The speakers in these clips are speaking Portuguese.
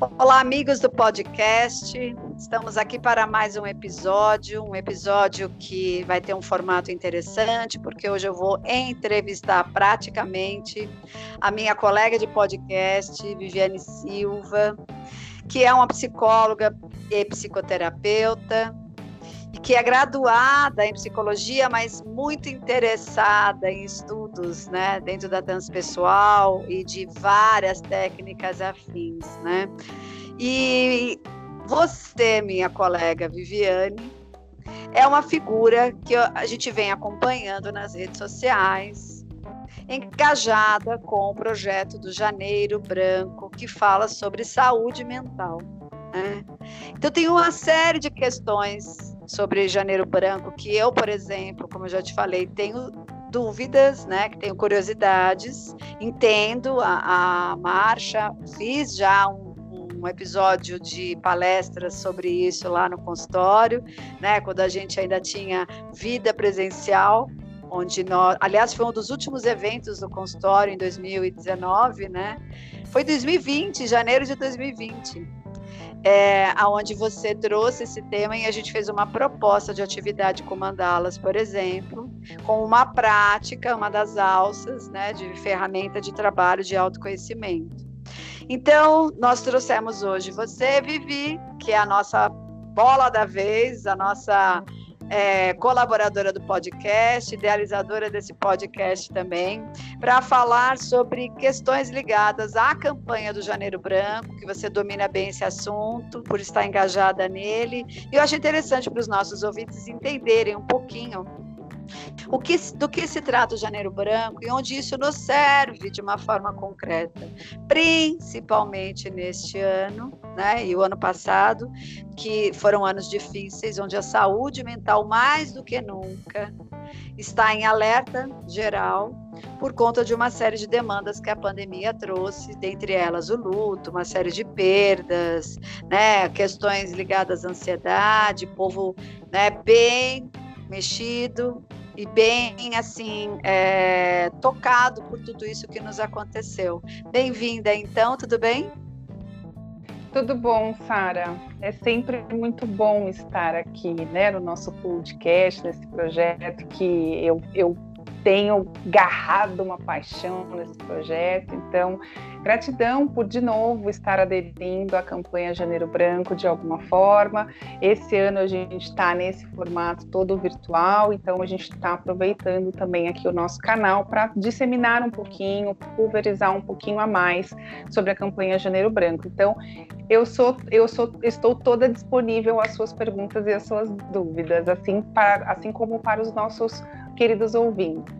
Olá, amigos do podcast. Estamos aqui para mais um episódio, um episódio que vai ter um formato interessante, porque hoje eu vou entrevistar praticamente a minha colega de podcast, Viviane Silva, que é uma psicóloga e psicoterapeuta, que é graduada em psicologia, mas muito interessada em estudos, né, dentro da transpessoal e de várias técnicas afins, né? E você, minha colega Viviane, é uma figura que a gente vem acompanhando nas redes sociais, engajada com o projeto do Janeiro Branco, que fala sobre saúde mental. Né? Então, tem uma série de questões sobre Janeiro Branco que eu, por exemplo, como eu já te falei, tenho dúvidas, né? Que tenho curiosidades, entendo a, a marcha, fiz já um, um episódio de palestras sobre isso lá no consultório, né? Quando a gente ainda tinha vida presencial, onde nós, aliás, foi um dos últimos eventos do consultório em 2019, né? Foi 2020, janeiro de 2020 é, aonde você trouxe esse tema e a gente fez uma proposta de atividade com mandalas, por exemplo, com uma prática, uma das alças, né, de ferramenta de trabalho de autoconhecimento. Então, nós trouxemos hoje você, Vivi, que é a nossa bola da vez, a nossa é, colaboradora do podcast, idealizadora desse podcast também, para falar sobre questões ligadas à campanha do Janeiro Branco, que você domina bem esse assunto, por estar engajada nele. E eu acho interessante para os nossos ouvintes entenderem um pouquinho o que, do que se trata o Janeiro Branco e onde isso nos serve de uma forma concreta, principalmente neste ano, né, e o ano passado, que foram anos difíceis, onde a saúde mental, mais do que nunca, está em alerta geral por conta de uma série de demandas que a pandemia trouxe, dentre elas o luto, uma série de perdas, né, questões ligadas à ansiedade, povo né, bem mexido, e bem assim é, tocado por tudo isso que nos aconteceu. Bem-vinda, então, tudo bem? Tudo bom, Sara. É sempre muito bom estar aqui, né, no nosso podcast, nesse projeto que eu, eu tenho garrado uma paixão nesse projeto. Então, gratidão por de novo estar aderindo à campanha Janeiro Branco de alguma forma. Esse ano a gente está nesse formato todo virtual, então a gente está aproveitando também aqui o nosso canal para disseminar um pouquinho, pulverizar um pouquinho a mais sobre a campanha Janeiro Branco. Então, eu sou, eu sou, estou toda disponível às suas perguntas e às suas dúvidas, assim, para, assim como para os nossos queridos ouvintes.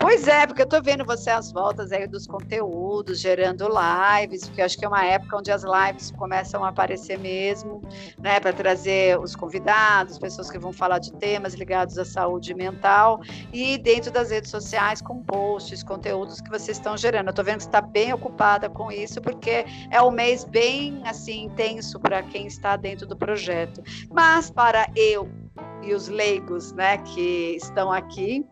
Pois é, porque eu estou vendo você às voltas aí dos conteúdos, gerando lives, porque acho que é uma época onde as lives começam a aparecer mesmo, né, para trazer os convidados, pessoas que vão falar de temas ligados à saúde mental, e dentro das redes sociais com posts, conteúdos que vocês estão gerando. Eu estou vendo que está bem ocupada com isso, porque é um mês bem assim intenso para quem está dentro do projeto. Mas para eu e os leigos, né, que estão aqui,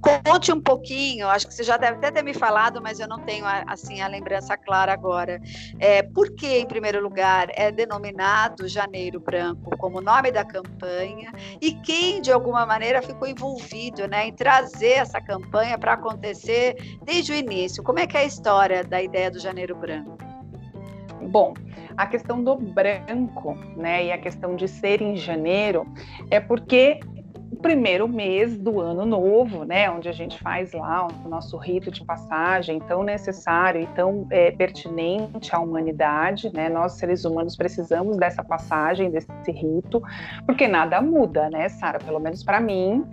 Conte um pouquinho, acho que você já deve até ter me falado, mas eu não tenho assim a lembrança clara agora. É, por que, em primeiro lugar, é denominado Janeiro Branco como nome da campanha e quem, de alguma maneira, ficou envolvido né, em trazer essa campanha para acontecer desde o início? Como é que é a história da ideia do Janeiro Branco? Bom, a questão do branco, né, e a questão de ser em janeiro é porque o primeiro mês do ano novo, né, onde a gente faz lá o nosso rito de passagem tão necessário e tão é, pertinente à humanidade, né, nós seres humanos precisamos dessa passagem, desse rito, porque nada muda, né, Sara? Pelo menos para mim,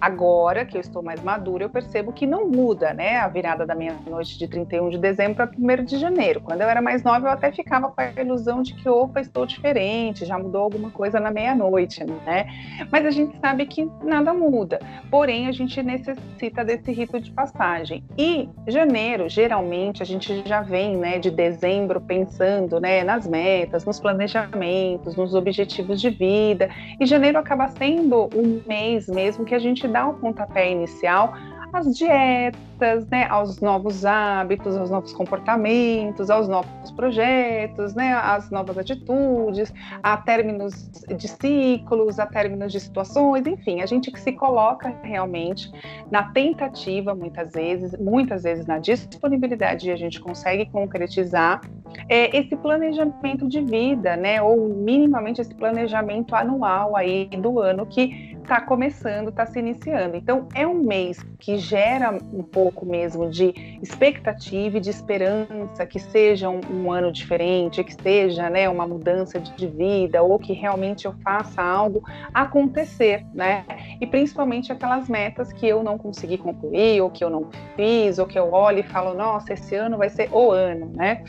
agora que eu estou mais madura, eu percebo que não muda, né, a virada da meia-noite de 31 de dezembro para 1 de janeiro. Quando eu era mais nova, eu até ficava com a ilusão de que, opa, estou diferente, já mudou alguma coisa na meia-noite, né? Mas a gente sabe que nada muda. Porém, a gente necessita desse rito de passagem. E janeiro, geralmente, a gente já vem, né, de dezembro pensando, né, nas metas, nos planejamentos, nos objetivos de vida. E janeiro acaba sendo um mês mesmo que a gente dá o pontapé inicial às dietas, né, aos novos hábitos, aos novos comportamentos, aos novos projetos, né, às novas atitudes, a términos de ciclos, a términos de situações, enfim, a gente que se coloca realmente na tentativa, muitas vezes, muitas vezes na disponibilidade, e a gente consegue concretizar é, esse planejamento de vida, né, ou minimamente esse planejamento anual aí do ano que está começando, está se iniciando. Então, é um mês que gera um pouco mesmo de expectativa e de esperança que seja um, um ano diferente, que seja né, uma mudança de, de vida, ou que realmente eu faça algo acontecer, né? E principalmente aquelas metas que eu não consegui concluir, ou que eu não fiz, ou que eu olho e falo, nossa, esse ano vai ser o ano, né?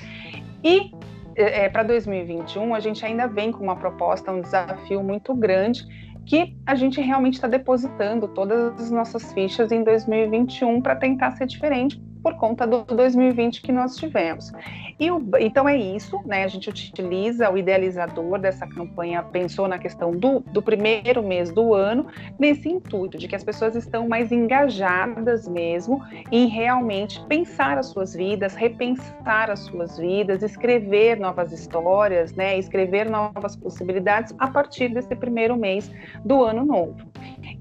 E é, para 2021, a gente ainda vem com uma proposta, um desafio muito grande, que a gente realmente está depositando todas as nossas fichas em 2021 para tentar ser diferente, por conta do 2020 que nós tivemos. E o, então é isso, né? A gente utiliza o idealizador dessa campanha, pensou na questão do, do primeiro mês do ano, nesse intuito de que as pessoas estão mais engajadas mesmo em realmente pensar as suas vidas, repensar as suas vidas, escrever novas histórias, né? Escrever novas possibilidades a partir desse primeiro mês do ano novo.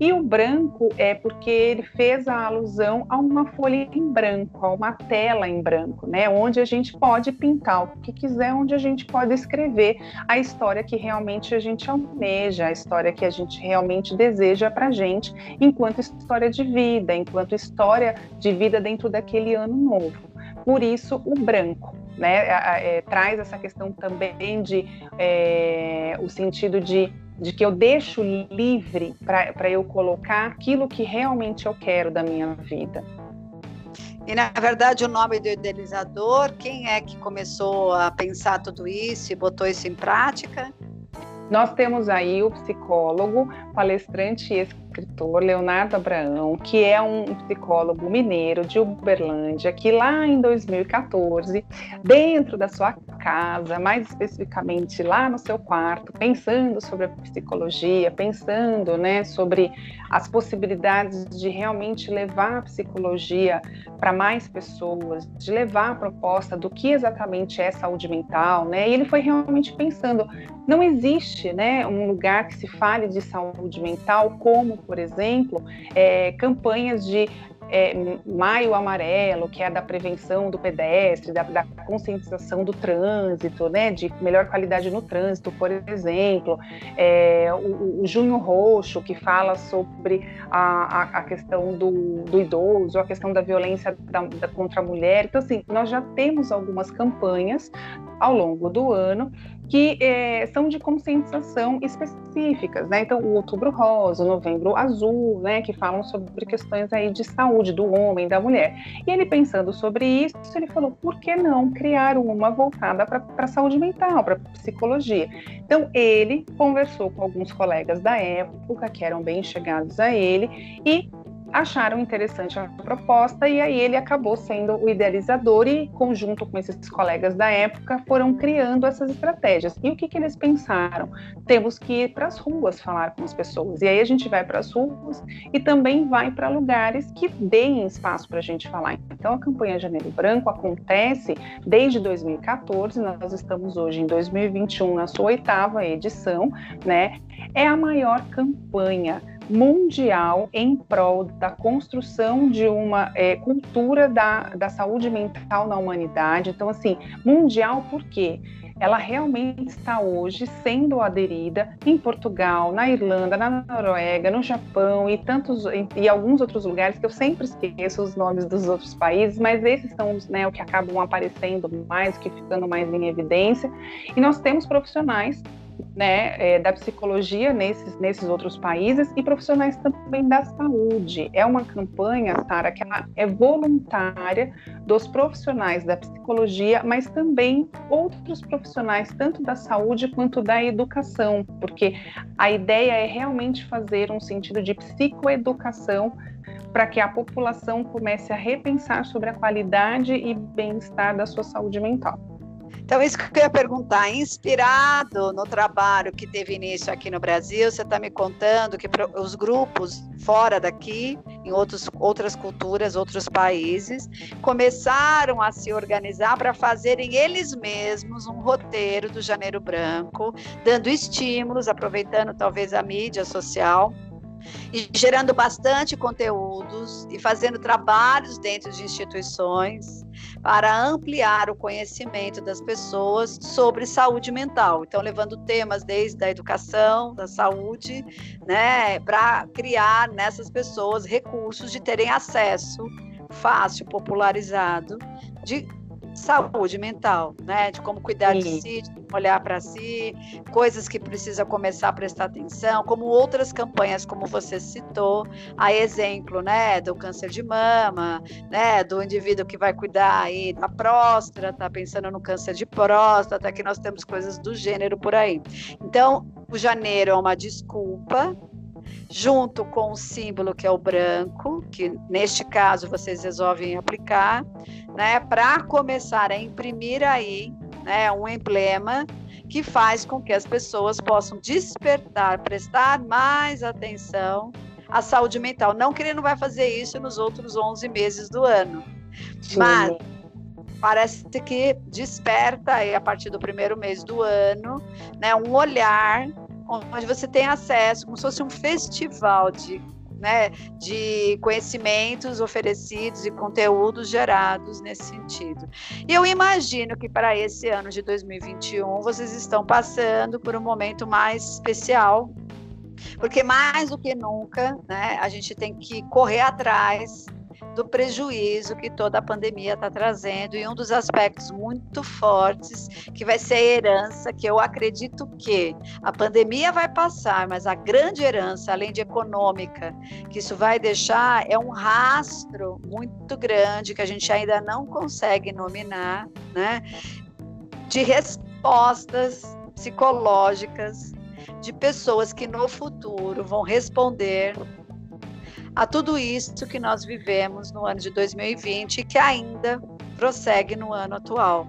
E o branco é porque ele fez a alusão a uma folha em branco, a uma tela em branco, né? Onde a gente pode pintar o que quiser, onde a gente pode escrever a história que realmente a gente almeja, a história que a gente realmente deseja para gente, enquanto história de vida, enquanto história de vida dentro daquele ano novo. Por isso, o branco. Né, é, é, traz essa questão também de é, o sentido de de que eu deixo livre para eu colocar aquilo que realmente eu quero da minha vida. E na verdade o nome do idealizador, quem é que começou a pensar tudo isso e botou isso em prática? Nós temos aí o psicólogo, palestrante e escritor Leonardo Abraão, que é um psicólogo mineiro de Uberlândia, que lá em 2014, dentro da sua casa, mais especificamente lá no seu quarto, pensando sobre a psicologia, pensando, né, sobre as possibilidades de realmente levar a psicologia para mais pessoas, de levar a proposta do que exatamente é saúde mental, né? E ele foi realmente pensando, não existe, né, um lugar que se fale de saúde mental como por exemplo, é, campanhas de é, Maio Amarelo, que é da prevenção do pedestre, da, da, conscientização do trânsito, né, de melhor qualidade no trânsito, por exemplo, é, o, o, Junho Roxo, que fala sobre a, a, a questão do, do, idoso, a questão da violência da, da, contra a mulher. Então, assim, nós já temos algumas campanhas ao longo do ano que é, são de conscientização específicas, né? Então, o Outubro Rosa, o Novembro Azul, né? Que falam sobre questões aí de saúde do homem, da mulher. E ele pensando sobre isso, ele falou: por que não criar uma voltada para a saúde mental, para psicologia? Então, ele conversou com alguns colegas da época que eram bem chegados a ele e acharam interessante a proposta e aí ele acabou sendo o idealizador e, conjunto com esses colegas da época, foram criando essas estratégias. E o que, que eles pensaram? Temos que ir para as ruas falar com as pessoas. E aí a gente vai para as ruas e também vai para lugares que deem espaço para a gente falar. Então a campanha Janeiro Branco acontece desde 2014, nós estamos hoje em 2021 na sua oitava edição, né? É a maior campanha mundial em prol da construção de uma é, cultura da, da saúde mental na humanidade. Então, assim, mundial por quê? ela realmente está hoje sendo aderida em Portugal, na Irlanda, na Noruega, no Japão e tantos e alguns outros lugares que eu sempre esqueço os nomes dos outros países, mas esses são né, o que acabam aparecendo mais, que ficando mais em evidência. E nós temos profissionais né, é, da psicologia nesses, nesses outros países e profissionais também da saúde. É uma campanha, Sara, que ela é voluntária dos profissionais da psicologia, mas também outros profissionais, tanto da saúde quanto da educação, porque a ideia é realmente fazer um sentido de psicoeducação para que a população comece a repensar sobre a qualidade e bem-estar da sua saúde mental. Então, isso que eu ia perguntar, inspirado no trabalho que teve início aqui no Brasil, você está me contando que os grupos fora daqui, em outros, outras culturas, outros países, começaram a se organizar para fazerem eles mesmos um roteiro do Janeiro Branco, dando estímulos, aproveitando talvez a mídia social e gerando bastante conteúdos e fazendo trabalhos dentro de instituições para ampliar o conhecimento das pessoas sobre saúde mental. Então, levando temas desde a educação, da saúde, né, para criar nessas pessoas recursos de terem acesso fácil, popularizado, de saúde mental, né? De como cuidar Sim. de si, de olhar para si, coisas que precisa começar a prestar atenção, como outras campanhas, como você citou, a exemplo, né, do câncer de mama, né, do indivíduo que vai cuidar aí da próstata, tá pensando no câncer de próstata, que nós temos coisas do gênero por aí. Então, o janeiro é uma desculpa junto com o símbolo que é o branco, que neste caso vocês resolvem aplicar, né, para começar a imprimir aí, né, um emblema que faz com que as pessoas possam despertar, prestar mais atenção à saúde mental. Não que ele não vai fazer isso nos outros 11 meses do ano, Sim. mas parece que desperta aí a partir do primeiro mês do ano, né, um olhar onde você tem acesso, como se fosse um festival de, né, de conhecimentos oferecidos e conteúdos gerados nesse sentido. E eu imagino que para esse ano de 2021 vocês estão passando por um momento mais especial, porque mais do que nunca, né, a gente tem que correr atrás do prejuízo que toda a pandemia está trazendo e um dos aspectos muito fortes que vai ser a herança, que eu acredito que a pandemia vai passar, mas a grande herança, além de econômica, que isso vai deixar é um rastro muito grande que a gente ainda não consegue nominar, né? De respostas psicológicas de pessoas que no futuro vão responder a tudo isso que nós vivemos no ano de 2020 e que ainda prossegue no ano atual.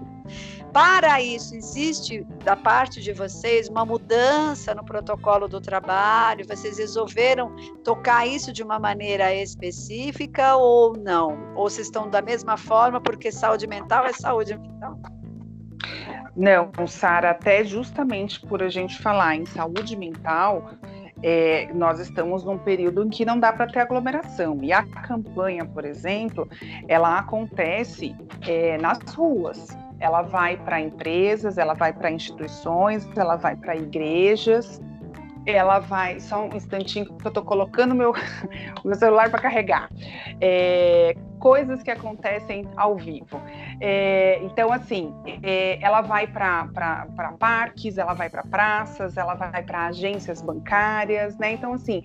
Para isso, existe da parte de vocês uma mudança no protocolo do trabalho? Vocês resolveram tocar isso de uma maneira específica ou não? Ou vocês estão da mesma forma porque saúde mental é saúde mental? Não, Sara, até justamente por a gente falar em saúde mental, é, nós estamos num período em que não dá para ter aglomeração. E a campanha, por exemplo, ela acontece é, nas ruas. Ela vai para empresas, ela vai para instituições, ela vai para igrejas, ela vai. Só um instantinho que eu estou colocando meu, meu celular para carregar. É, coisas que acontecem ao vivo. É, então, assim, é, ela vai para parques, ela vai para praças, ela vai para agências bancárias, né? Então, assim,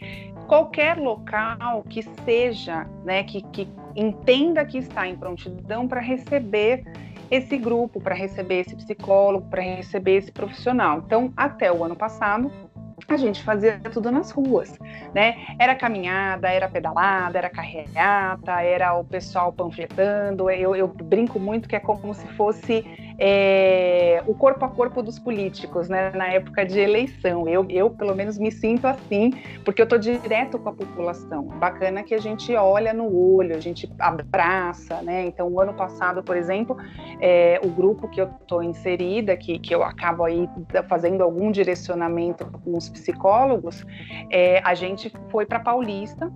qualquer local que seja, né, que, que entenda que está em prontidão para receber esse grupo, para receber esse psicólogo, para receber esse profissional. Então, até o ano passado, a gente fazia tudo nas ruas, né? Era caminhada, era pedalada, era carreata, era o pessoal panfletando. Eu, eu brinco muito que é como se fosse é, o corpo a corpo dos políticos, né? Na época de eleição. Eu, eu pelo menos, me sinto assim, porque eu tô direto com a população. Bacana que a gente olha no olho, a gente abraça, né? Então, o ano passado, por exemplo, é, o grupo que eu tô inserida, que, que eu acabo aí fazendo algum direcionamento com os psicólogos, é, a gente foi para Paulista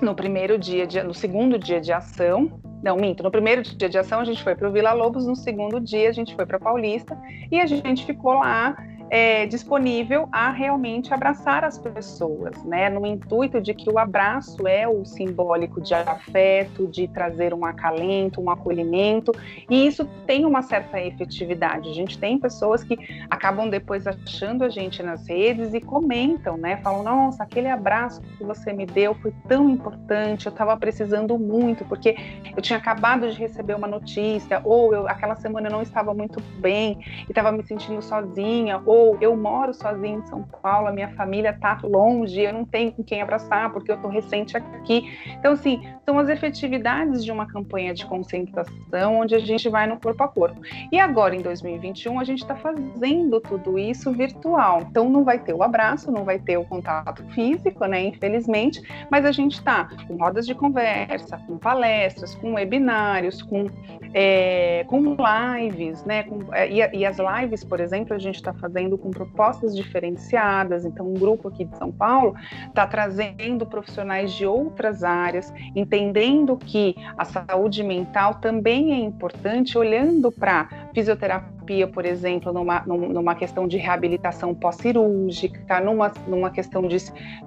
no primeiro dia, de, no segundo dia de ação, não, minto. No primeiro dia de ação a gente foi para o Vila Lobos, no segundo dia a gente foi para Paulista e a gente ficou lá é, disponível a realmente abraçar as pessoas, né? No intuito de que o abraço é o simbólico de afeto, de trazer um acalento, um acolhimento, e isso tem uma certa efetividade. A gente tem pessoas que acabam depois achando a gente nas redes e comentam, né? Falam, nossa, aquele abraço que você me deu foi tão importante, eu estava precisando muito, porque eu tinha acabado de receber uma notícia, ou eu, aquela semana eu não estava muito bem e estava me sentindo sozinha, ou ou eu moro sozinho em São Paulo, a minha família está longe, eu não tenho com quem abraçar porque eu estou recente aqui. Então, assim, são as efetividades de uma campanha de conscientização onde a gente vai no corpo a corpo. E agora, em 2021, a gente está fazendo tudo isso virtual. Então, não vai ter o abraço, não vai ter o contato físico, né? Infelizmente, mas a gente está com rodas de conversa, com palestras, com webinários, com, é, com lives, né? Com, é, e, e as lives, por exemplo, a gente está fazendo com propostas diferenciadas. Então, um grupo aqui de São Paulo está trazendo profissionais de outras áreas, entendendo que a saúde mental também é importante, olhando para fisioterapia, por exemplo, numa, numa questão de reabilitação pós-cirúrgica, numa, numa questão de,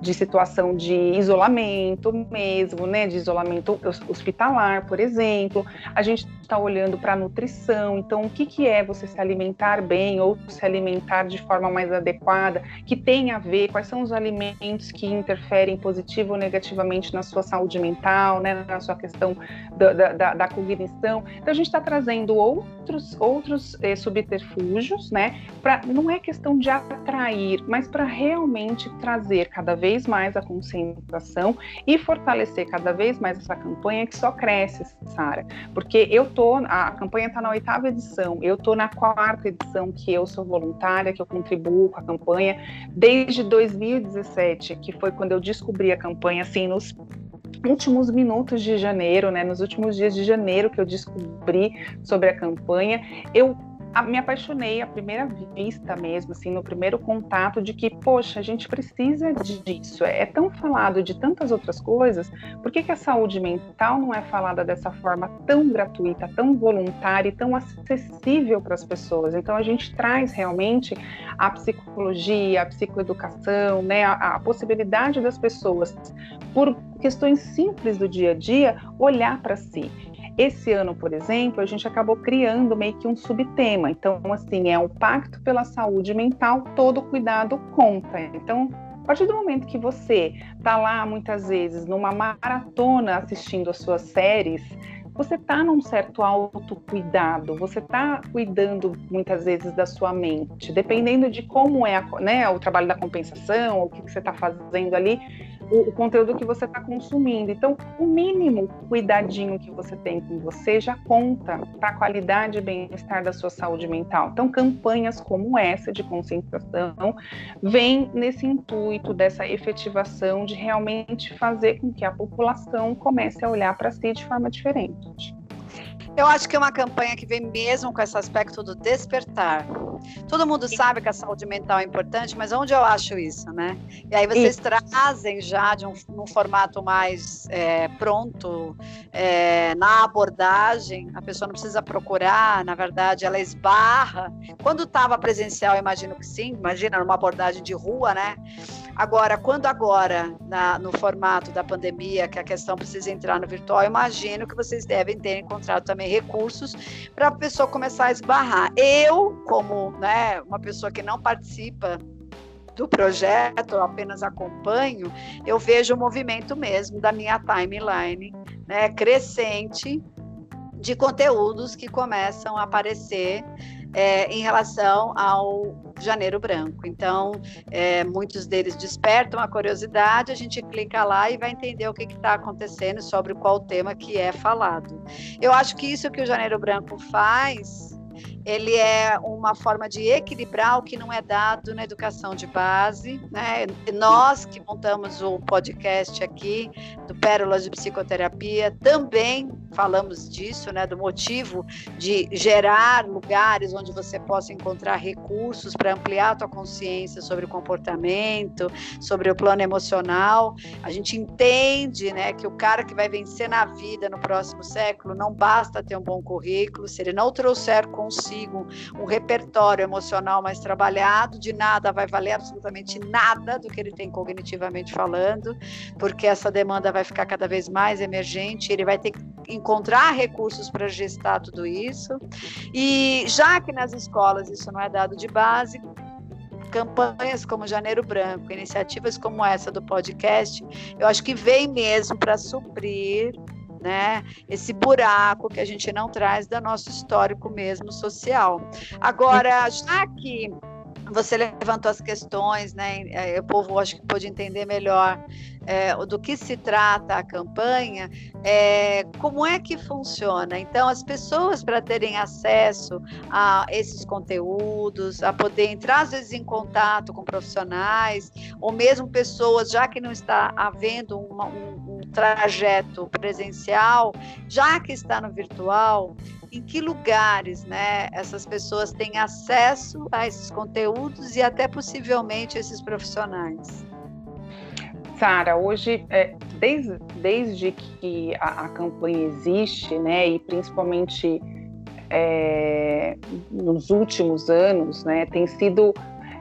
de situação de isolamento mesmo, né, de isolamento hospitalar, por exemplo. A gente está olhando para a nutrição, então o que, que é você se alimentar bem ou se alimentar de forma mais adequada, que tem a ver, quais são os alimentos que interferem positivo ou negativamente na sua saúde mental, né, na sua questão da, da, da cognição. Então a gente está trazendo outros, outros eh, subterfúgios, né, pra, não é questão de atrair, mas para realmente trazer cada vez mais a conscientização e fortalecer cada vez mais essa campanha que só cresce, Sara, porque eu tô, a campanha está na oitava edição, eu tô na quarta edição que eu sou voluntária, que eu contribuo com a campanha. Desde 2017, que foi quando eu descobri a campanha, assim, nos últimos minutos de janeiro, né, nos últimos dias de janeiro que eu descobri sobre a campanha, eu me apaixonei à primeira vista mesmo, assim, no primeiro contato de que, poxa, a gente precisa disso. É, é tão falado de tantas outras coisas, por que, que a saúde mental não é falada dessa forma tão gratuita, tão voluntária e tão acessível para as pessoas? Então a gente traz realmente a psicologia, a psicoeducação, né, a, a possibilidade das pessoas, por questões simples do dia a dia, olhar para si. Esse ano, por exemplo, a gente acabou criando meio que um subtema. Então, assim, é o Pacto pela Saúde Mental, todo cuidado conta. Então, a partir do momento que você está lá, muitas vezes, numa maratona assistindo as suas séries, você está num certo autocuidado, você está cuidando muitas vezes da sua mente, dependendo de como é a, né, o trabalho da compensação, o que, que você está fazendo ali, o, o conteúdo que você está consumindo. Então, o mínimo cuidadinho que você tem com você já conta para a qualidade e bem-estar da sua saúde mental. Então, campanhas como essa de conscientização vêm nesse intuito dessa efetivação de realmente fazer com que a população comece a olhar para si de forma diferente. Eu acho que é uma campanha que vem mesmo com esse aspecto do despertar. Todo mundo sabe que a saúde mental é importante, mas onde eu acho isso, né? E aí vocês isso. trazem já de um, um formato mais é, pronto é, na abordagem, a pessoa não precisa procurar, na verdade, ela esbarra. Quando estava presencial, imagino que sim, imagina numa abordagem de rua, né? Agora, quando agora, na, no formato da pandemia, que a questão precisa entrar no virtual, imagino que vocês devem ter encontrado também recursos para a pessoa começar a esbarrar. Eu, como né, uma pessoa que não participa do projeto, apenas acompanho, eu vejo o movimento mesmo da minha timeline né, crescente de conteúdos que começam a aparecer é, em relação ao Janeiro Branco. Então, é, muitos deles despertam a curiosidade, a gente clica lá e vai entender o que está acontecendo sobre qual tema que é falado. Eu acho que isso que o Janeiro Branco faz ele é uma forma de equilibrar o que não é dado na educação de base. Né? Nós que montamos o podcast aqui do Pérolas de Psicoterapia também falamos disso, né? do motivo de gerar lugares onde você possa encontrar recursos para ampliar a tua consciência sobre o comportamento, sobre o plano emocional. A gente entende né, que o cara que vai vencer na vida no próximo século não basta ter um bom currículo, se ele não trouxer consigo consigo um repertório emocional mais trabalhado, de nada vai valer absolutamente nada do que ele tem cognitivamente falando, porque essa demanda vai ficar cada vez mais emergente, ele vai ter que encontrar recursos para gestar tudo isso. E já que nas escolas isso não é dado de base, campanhas como Janeiro Branco, iniciativas como essa do podcast, eu acho que vem mesmo para suprir né? Esse buraco que a gente não traz do nosso histórico mesmo social. Agora, já que você levantou as questões, né? O povo acho que pode entender melhor é, do que se trata a campanha, é, como é que funciona. Então, as pessoas, para terem acesso a esses conteúdos, a poder entrar, às vezes, em contato com profissionais, ou mesmo pessoas, já que não está havendo uma, um, um trajeto presencial, já que está no virtual, em que lugares né, essas pessoas têm acesso a esses conteúdos e até possivelmente esses profissionais? Sara, hoje, é, desde, desde que a, a, campanha existe, né, e principalmente é, nos últimos anos, né, tem sido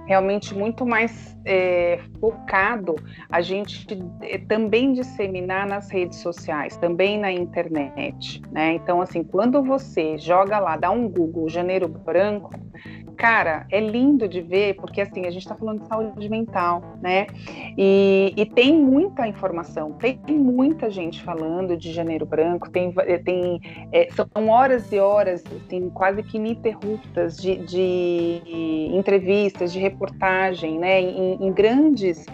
realmente muito mais é, focado a gente é, também disseminar nas redes sociais, também na internet, né? Então, assim, quando você joga lá, dá um Google Janeiro Branco, cara, é lindo de ver, porque assim, a gente está falando de saúde mental, né? E, e, tem muita informação, tem muita gente falando de janeiro branco, tem, eh, tem é, são horas e horas, assim, quase que ininterruptas de, de entrevistas, de reportagem, né? Em, em grandes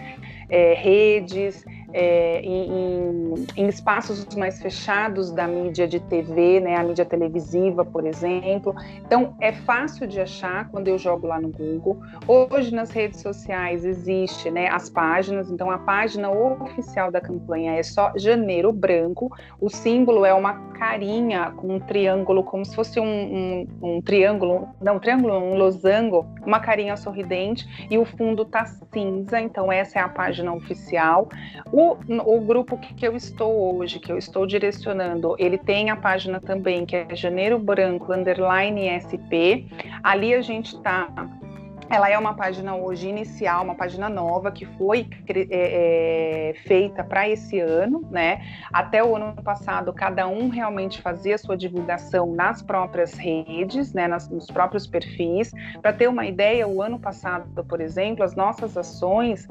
é, redes, é, em, em, espaços mais fechados da mídia de TV, né, a mídia televisiva, por exemplo. Então, é fácil de achar quando eu jogo lá no Google. Hoje, nas redes sociais, existe né, as páginas. Então, a página oficial da campanha é só Janeiro Branco. O símbolo é uma carinha com um triângulo, como se fosse um, um, um triângulo, não, um triângulo, um losango, uma carinha sorridente, e o fundo tá cinza. Então, essa é a página oficial. O o, grupo que eu estou hoje, que eu estou direcionando, ele tem a página também, que é Janeiro Branco Underline SP. Ali a gente está ela é uma página hoje inicial, uma página nova que foi é, é, feita para esse ano, né? Até o ano passado, cada um realmente fazia sua divulgação nas próprias redes, né? Nas, nos próprios perfis. Para ter uma ideia, o ano passado, por exemplo, as nossas ações,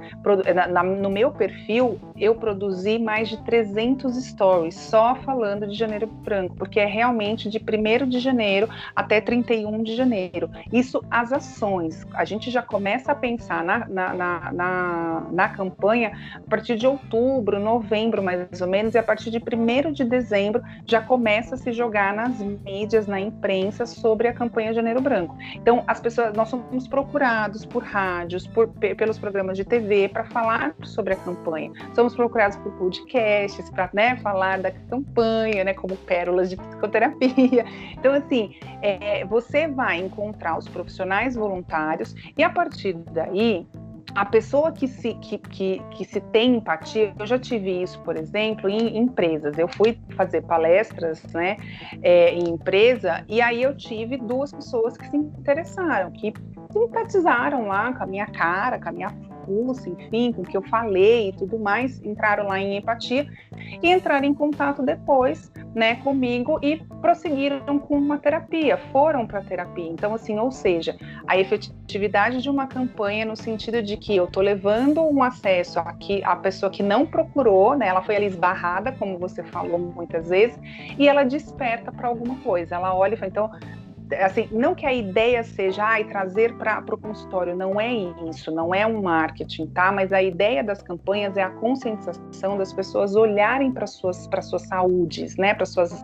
na, na, no meu perfil, eu produzi mais de 300 stories só falando de Janeiro Branco, porque é realmente de 1 de janeiro até 31 de janeiro. Isso as ações. A gente já começa a pensar na, na, na, na, na campanha a partir de outubro, novembro, mais ou menos, e a partir de 1 de dezembro já começa a se jogar nas mídias, na imprensa, sobre a campanha Janeiro Branco. Então, as pessoas, nós somos procurados por rádios, por, pelos programas de TV para falar sobre a campanha. Somos procurados por podcasts para né, falar da campanha, né, como pérolas de psicoterapia. Então, assim, é, você vai encontrar os profissionais voluntários e a partir daí, a pessoa que se, que, que, que se tem empatia, eu já tive isso, por exemplo, em empresas. Eu fui fazer palestras né, é, em empresa e aí eu tive duas pessoas que se interessaram, que simpatizaram lá com a minha cara, com a minha curso, enfim, com o que eu falei e tudo mais, entraram lá em empatia e entraram em contato depois, né, comigo e prosseguiram com uma terapia, foram para terapia. Então, assim, ou seja, a efetividade de uma campanha no sentido de que eu estou levando um acesso aqui à pessoa que não procurou, né, ela foi ali esbarrada, como você falou muitas vezes, e ela desperta para alguma coisa. Ela olha e fala, então, assim, não que a ideia seja trazer para o consultório, não é isso, não é um marketing, tá? Mas a ideia das campanhas é a conscientização das pessoas olharem para suas para suas saúdes, né? Para suas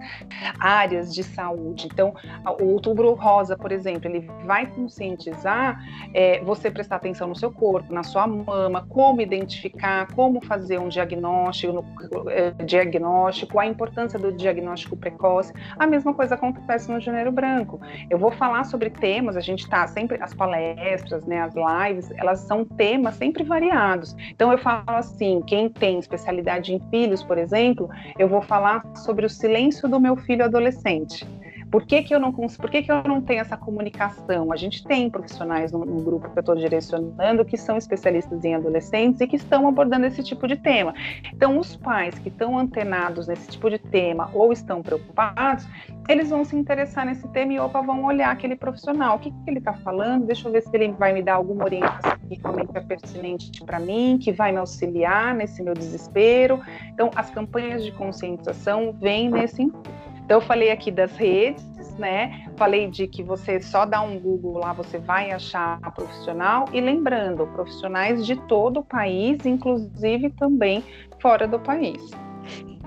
áreas de saúde. Então, o Outubro Rosa, por exemplo, ele vai conscientizar é, você prestar atenção no seu corpo, na sua mama, como identificar, como fazer um diagnóstico, no, é, diagnóstico, a importância do diagnóstico precoce. A mesma coisa acontece no Janeiro Branco. Eu vou falar sobre temas, a gente está sempre, as palestras, né, as lives, elas são temas sempre variados. Então eu falo assim, quem tem especialidade em filhos, por exemplo, eu vou falar sobre o silêncio do meu filho adolescente. Por que, que eu não por que, que eu não tenho essa comunicação? A gente tem profissionais no, no grupo que eu estou direcionando que são especialistas em adolescentes e que estão abordando esse tipo de tema. Então, os pais que estão antenados nesse tipo de tema ou estão preocupados, eles vão se interessar nesse tema e opa, vão olhar aquele profissional. O que, que ele está falando? Deixa eu ver se ele vai me dar alguma orientação que realmente é pertinente para mim, que vai me auxiliar nesse meu desespero. Então, as campanhas de conscientização vêm nesse intuito. Então, eu falei aqui das redes, né? Falei de que você só dá um Google lá, você vai achar profissional. E lembrando, profissionais de todo o país, inclusive também fora do país.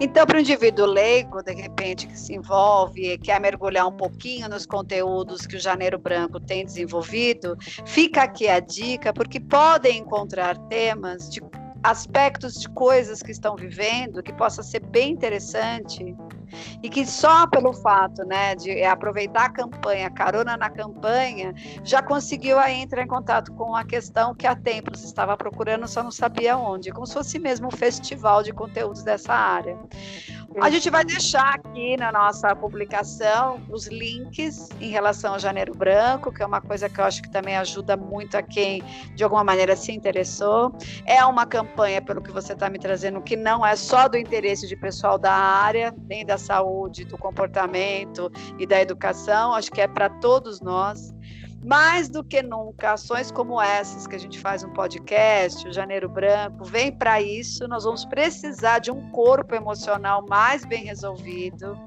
Então, para o indivíduo leigo, de repente, que se envolve quer mergulhar um pouquinho nos conteúdos que o Janeiro Branco tem desenvolvido, fica aqui a dica, porque podem encontrar temas de aspectos de coisas que estão vivendo que possa ser bem interessante e que só pelo fato né, de aproveitar a campanha, carona na campanha, já conseguiu aí entrar em contato com a questão que há tempos estava procurando, só não sabia onde, como se fosse mesmo um festival de conteúdos dessa área. A gente vai deixar aqui na nossa publicação os links em relação ao Janeiro Branco, que é uma coisa que eu acho que também ajuda muito a quem de alguma maneira se interessou. É uma campanha, pelo que você está me trazendo, que não é só do interesse de pessoal da área, nem da saúde, do comportamento e da educação, acho que é para todos nós. Mais do que nunca, ações como essas que a gente faz um podcast, o Janeiro Branco, vem para isso. Nós vamos precisar de um corpo emocional mais bem resolvido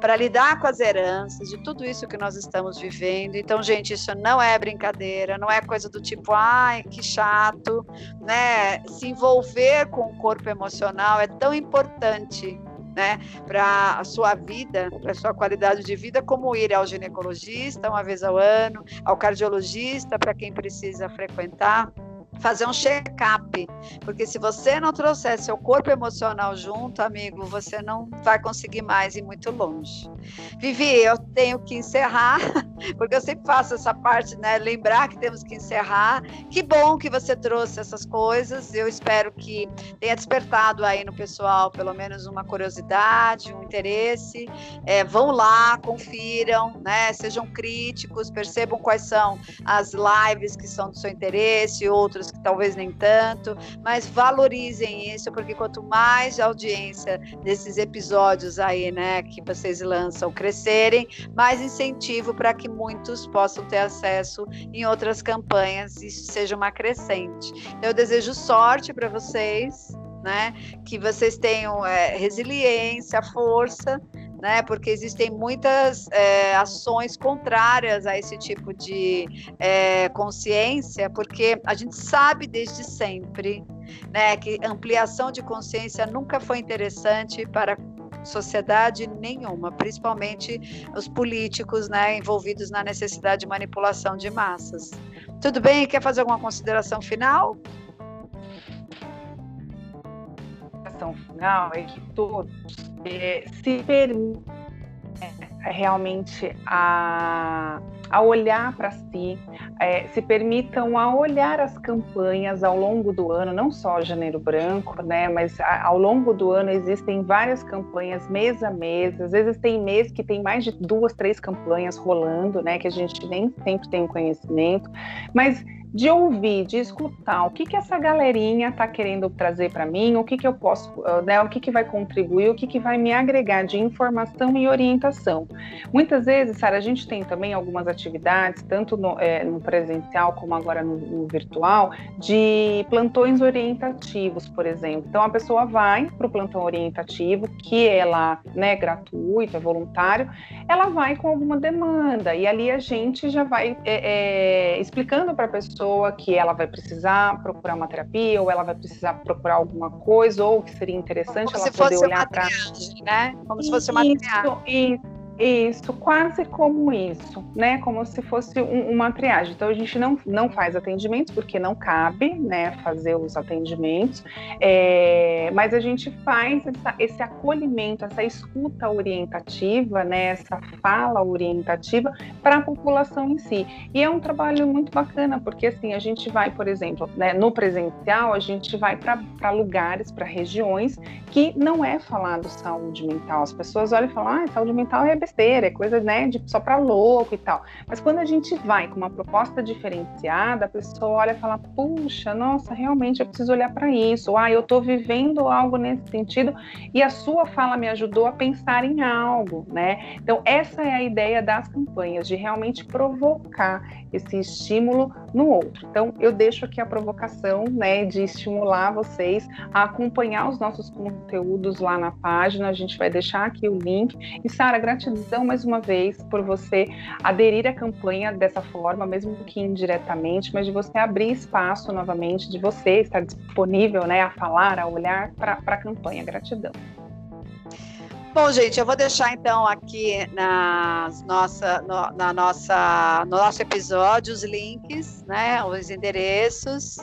para lidar com as heranças, de tudo isso que nós estamos vivendo. Então, gente, isso não é brincadeira, não é coisa do tipo, ai, que chato, né? Se envolver com o corpo emocional é tão importante né, para a sua vida, para a sua qualidade de vida, como ir ao ginecologista uma vez ao ano, ao cardiologista para quem precisa frequentar fazer um check-up, porque se você não trouxer seu corpo emocional junto, amigo, você não vai conseguir mais ir muito longe. Vivi, eu tenho que encerrar, porque eu sempre faço essa parte, né? Lembrar que temos que encerrar. Que bom que você trouxe essas coisas. Eu espero que tenha despertado aí no pessoal pelo menos uma curiosidade, um interesse. É, vão lá, confiram, né? Sejam críticos, percebam quais são as lives que são do seu interesse, outras que talvez nem tanto, mas valorizem isso, porque quanto mais audiência desses episódios aí, né, que vocês lançam crescerem, mais incentivo para que muitos possam ter acesso em outras campanhas e seja uma crescente. Eu desejo sorte para vocês, né, que vocês tenham é, resiliência, força né? Porque existem muitas é, ações contrárias a esse tipo de é, consciência, porque a gente sabe desde sempre, né, que ampliação de consciência nunca foi interessante para sociedade nenhuma, principalmente os políticos, né, envolvidos na necessidade de manipulação de massas. Tudo bem? Quer fazer alguma consideração final? Consideração final é que todos é, se permite é, realmente a, a olhar para si, é, se permitam a olhar as campanhas ao longo do ano, não só Janeiro Branco, né, mas a, ao longo do ano existem várias campanhas mês a mês, às vezes tem mês que tem mais de duas, três campanhas rolando, né, que a gente nem sempre tem conhecimento, mas de ouvir, de escutar o que, que essa galerinha está querendo trazer para mim, o que, que eu posso, ah, né, o que, que vai contribuir, o que, que vai me agregar de informação e orientação. Muitas vezes, Sara, a gente tem também algumas atividades, tanto no, é, no presencial como agora no, no, virtual, de plantões orientativos, por exemplo. Então, a pessoa vai para o plantão orientativo, que é lá, né, gratuito, é voluntário, ela vai com alguma demanda, e ali a gente já vai é, é, explicando para a pessoa pessoa que ela vai precisar procurar uma terapia, ou ela vai precisar procurar alguma coisa, ou que seria interessante Como ela poder olhar para. Né? Como se fosse uma triagem. Isso, isso, quase como isso, né? Como se fosse um, uma triagem. Então a gente não, não faz atendimentos porque não cabe, né? Fazer os atendimentos, é, mas a gente faz essa, esse acolhimento, essa escuta orientativa, né? Essa fala orientativa para a população em si. E é um trabalho muito bacana porque assim a gente vai, por exemplo, né, no presencial a gente vai para lugares, para regiões que não é falado saúde mental. As pessoas olham e falam, ah, saúde mental é besteira, é coisa né, de, só para louco e tal. Mas quando a gente vai com uma proposta diferenciada, a pessoa olha e fala: puxa, nossa, realmente eu preciso olhar para isso. Ah, eu estou vivendo algo nesse sentido e a sua fala me ajudou a pensar em algo, né? Então, essa é a ideia das campanhas, de realmente provocar esse estímulo no outro. Então, eu deixo aqui a provocação, né, de estimular vocês a acompanhar os nossos conteúdos lá na página. A gente vai deixar aqui o link. E, Sara, gratidão mais uma vez por você aderir à campanha dessa forma, mesmo que indiretamente, mas de você abrir espaço novamente, de você estar disponível, né, a falar, a olhar para a campanha. Gratidão. Bom, gente, eu vou deixar então aqui nas nossa, no, na nossa, no nosso episódio os links, né, os endereços.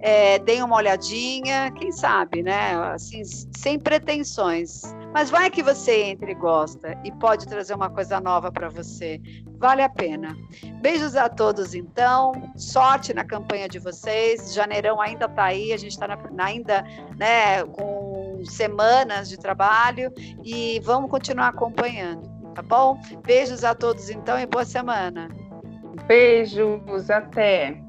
É, deem uma olhadinha, quem sabe, né? Assim, sem pretensões. Mas vai que você entre e gosta e pode trazer uma coisa nova para você. Vale a pena. Beijos a todos, então. Sorte na campanha de vocês. Janeirão ainda está aí, a gente está ainda né, com semanas de trabalho e vamos continuar acompanhando, tá bom? Beijos a todos, então, e boa semana. Beijos, até.